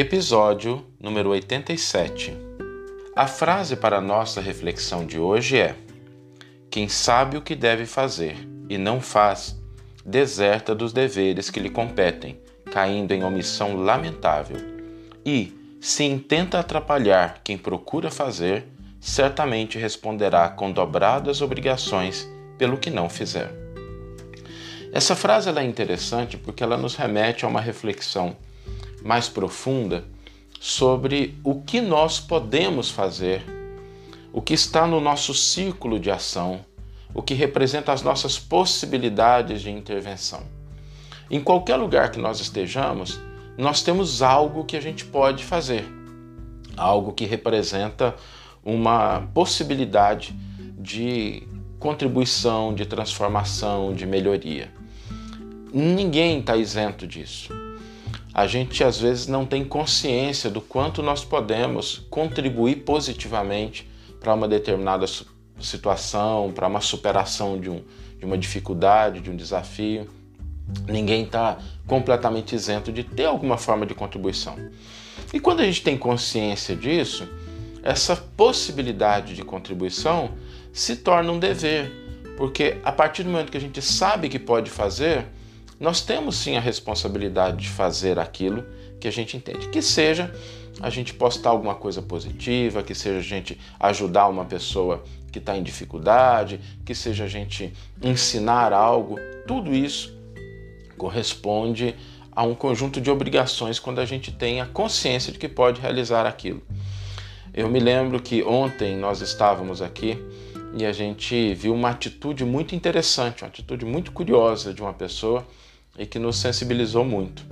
Episódio número 87. A frase para nossa reflexão de hoje é: Quem sabe o que deve fazer e não faz, deserta dos deveres que lhe competem, caindo em omissão lamentável. E, se intenta atrapalhar quem procura fazer, certamente responderá com dobradas obrigações pelo que não fizer. Essa frase é interessante porque ela nos remete a uma reflexão mais profunda sobre o que nós podemos fazer, o que está no nosso círculo de ação, o que representa as nossas possibilidades de intervenção. Em qualquer lugar que nós estejamos, nós temos algo que a gente pode fazer, algo que representa uma possibilidade de contribuição, de transformação, de melhoria. Ninguém está isento disso a gente às vezes não tem consciência do quanto nós podemos contribuir positivamente para uma determinada situação, para uma superação de, um, de uma dificuldade, de um desafio. Ninguém está completamente isento de ter alguma forma de contribuição. E quando a gente tem consciência disso, essa possibilidade de contribuição se torna um dever, porque a partir do momento que a gente sabe que pode fazer, nós temos sim a responsabilidade de fazer aquilo que a gente entende. Que seja a gente postar alguma coisa positiva, que seja a gente ajudar uma pessoa que está em dificuldade, que seja a gente ensinar algo, tudo isso corresponde a um conjunto de obrigações quando a gente tem a consciência de que pode realizar aquilo. Eu me lembro que ontem nós estávamos aqui e a gente viu uma atitude muito interessante, uma atitude muito curiosa de uma pessoa e que nos sensibilizou muito.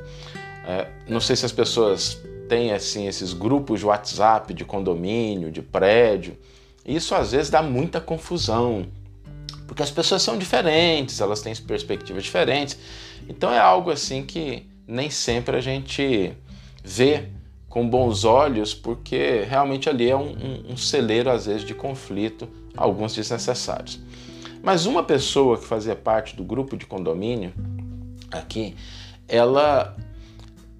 É, não sei se as pessoas têm assim esses grupos de WhatsApp de condomínio, de prédio. Isso às vezes dá muita confusão, porque as pessoas são diferentes, elas têm perspectivas diferentes. Então é algo assim que nem sempre a gente vê com bons olhos, porque realmente ali é um, um, um celeiro às vezes de conflito, alguns desnecessários. Mas uma pessoa que fazia parte do grupo de condomínio aqui, ela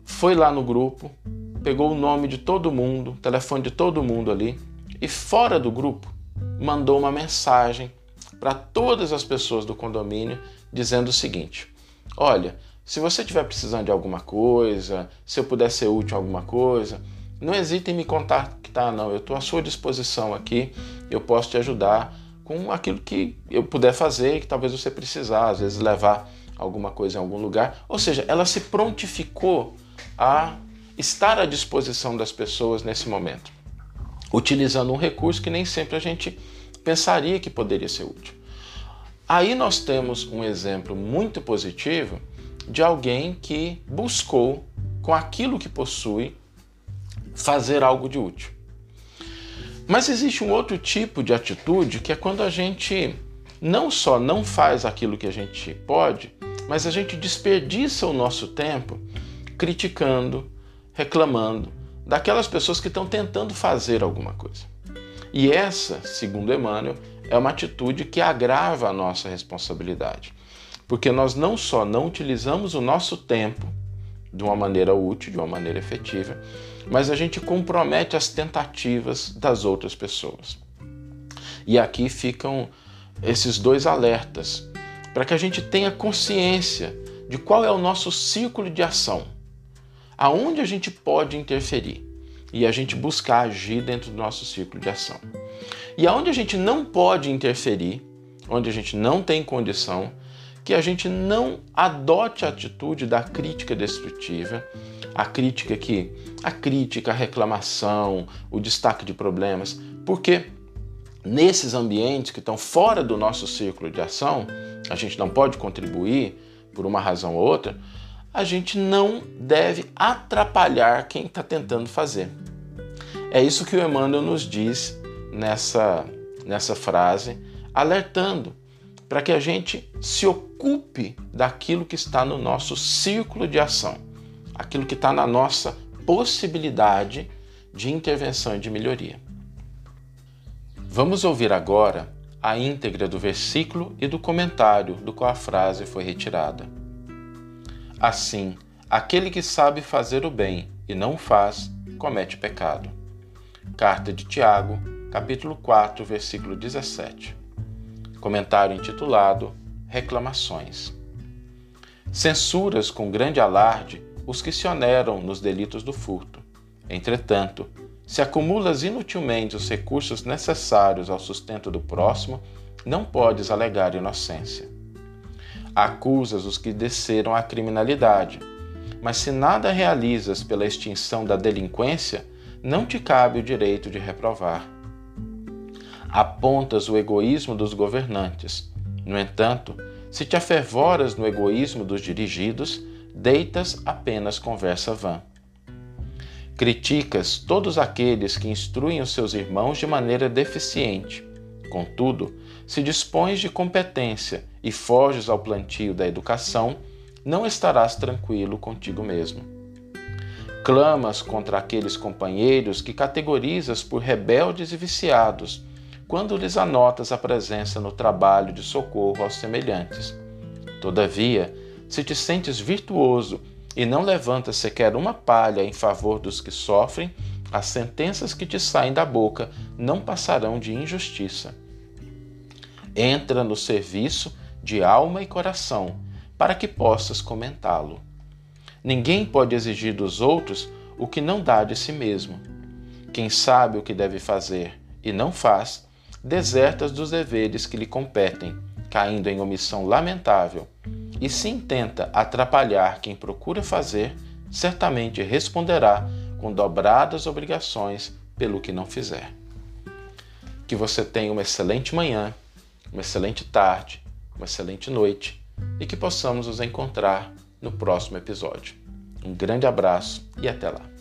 foi lá no grupo, pegou o nome de todo mundo, telefone de todo mundo ali e fora do grupo mandou uma mensagem para todas as pessoas do condomínio dizendo o seguinte: Olha, se você estiver precisando de alguma coisa, se eu puder ser útil em alguma coisa, não hesite em me contactar, não. Eu estou à sua disposição aqui, eu posso te ajudar com aquilo que eu puder fazer e que talvez você precisar, às vezes levar alguma coisa em algum lugar. Ou seja, ela se prontificou a estar à disposição das pessoas nesse momento, utilizando um recurso que nem sempre a gente pensaria que poderia ser útil. Aí nós temos um exemplo muito positivo de alguém que buscou, com aquilo que possui, fazer algo de útil. Mas existe um outro tipo de atitude que é quando a gente não só não faz aquilo que a gente pode, mas a gente desperdiça o nosso tempo criticando, reclamando daquelas pessoas que estão tentando fazer alguma coisa. E essa, segundo Emmanuel, é uma atitude que agrava a nossa responsabilidade, porque nós não só não utilizamos o nosso tempo de uma maneira útil, de uma maneira efetiva, mas a gente compromete as tentativas das outras pessoas. E aqui ficam esses dois alertas para que a gente tenha consciência de qual é o nosso círculo de ação, aonde a gente pode interferir e a gente buscar agir dentro do nosso círculo de ação. E aonde a gente não pode interferir, onde a gente não tem condição, que a gente não adote a atitude da crítica destrutiva, a crítica que a crítica, a reclamação, o destaque de problemas, porque nesses ambientes que estão fora do nosso círculo de ação, a gente não pode contribuir por uma razão ou outra, a gente não deve atrapalhar quem está tentando fazer. É isso que o Emmanuel nos diz nessa, nessa frase, alertando para que a gente se ocupe daquilo que está no nosso círculo de ação, aquilo que está na nossa possibilidade de intervenção e de melhoria. Vamos ouvir agora a íntegra do versículo e do comentário do qual a frase foi retirada. Assim, aquele que sabe fazer o bem e não faz, comete pecado. Carta de Tiago, capítulo 4, versículo 17. Comentário intitulado Reclamações. Censuras com grande alarde os que se oneram nos delitos do furto. Entretanto, se acumulas inutilmente os recursos necessários ao sustento do próximo, não podes alegar inocência. Acusas os que desceram à criminalidade, mas se nada realizas pela extinção da delinquência, não te cabe o direito de reprovar. Apontas o egoísmo dos governantes. No entanto, se te afervoras no egoísmo dos dirigidos, deitas apenas conversa vã. Criticas todos aqueles que instruem os seus irmãos de maneira deficiente. Contudo, se dispões de competência e foges ao plantio da educação, não estarás tranquilo contigo mesmo. Clamas contra aqueles companheiros que categorizas por rebeldes e viciados, quando lhes anotas a presença no trabalho de socorro aos semelhantes. Todavia, se te sentes virtuoso e não levantas sequer uma palha em favor dos que sofrem, as sentenças que te saem da boca não passarão de injustiça. Entra no serviço de alma e coração para que possas comentá-lo. Ninguém pode exigir dos outros o que não dá de si mesmo. Quem sabe o que deve fazer e não faz, deserta dos deveres que lhe competem, caindo em omissão lamentável, e se intenta atrapalhar quem procura fazer, certamente responderá com dobradas obrigações pelo que não fizer. Que você tenha uma excelente manhã, uma excelente tarde, uma excelente noite e que possamos nos encontrar no próximo episódio. Um grande abraço e até lá!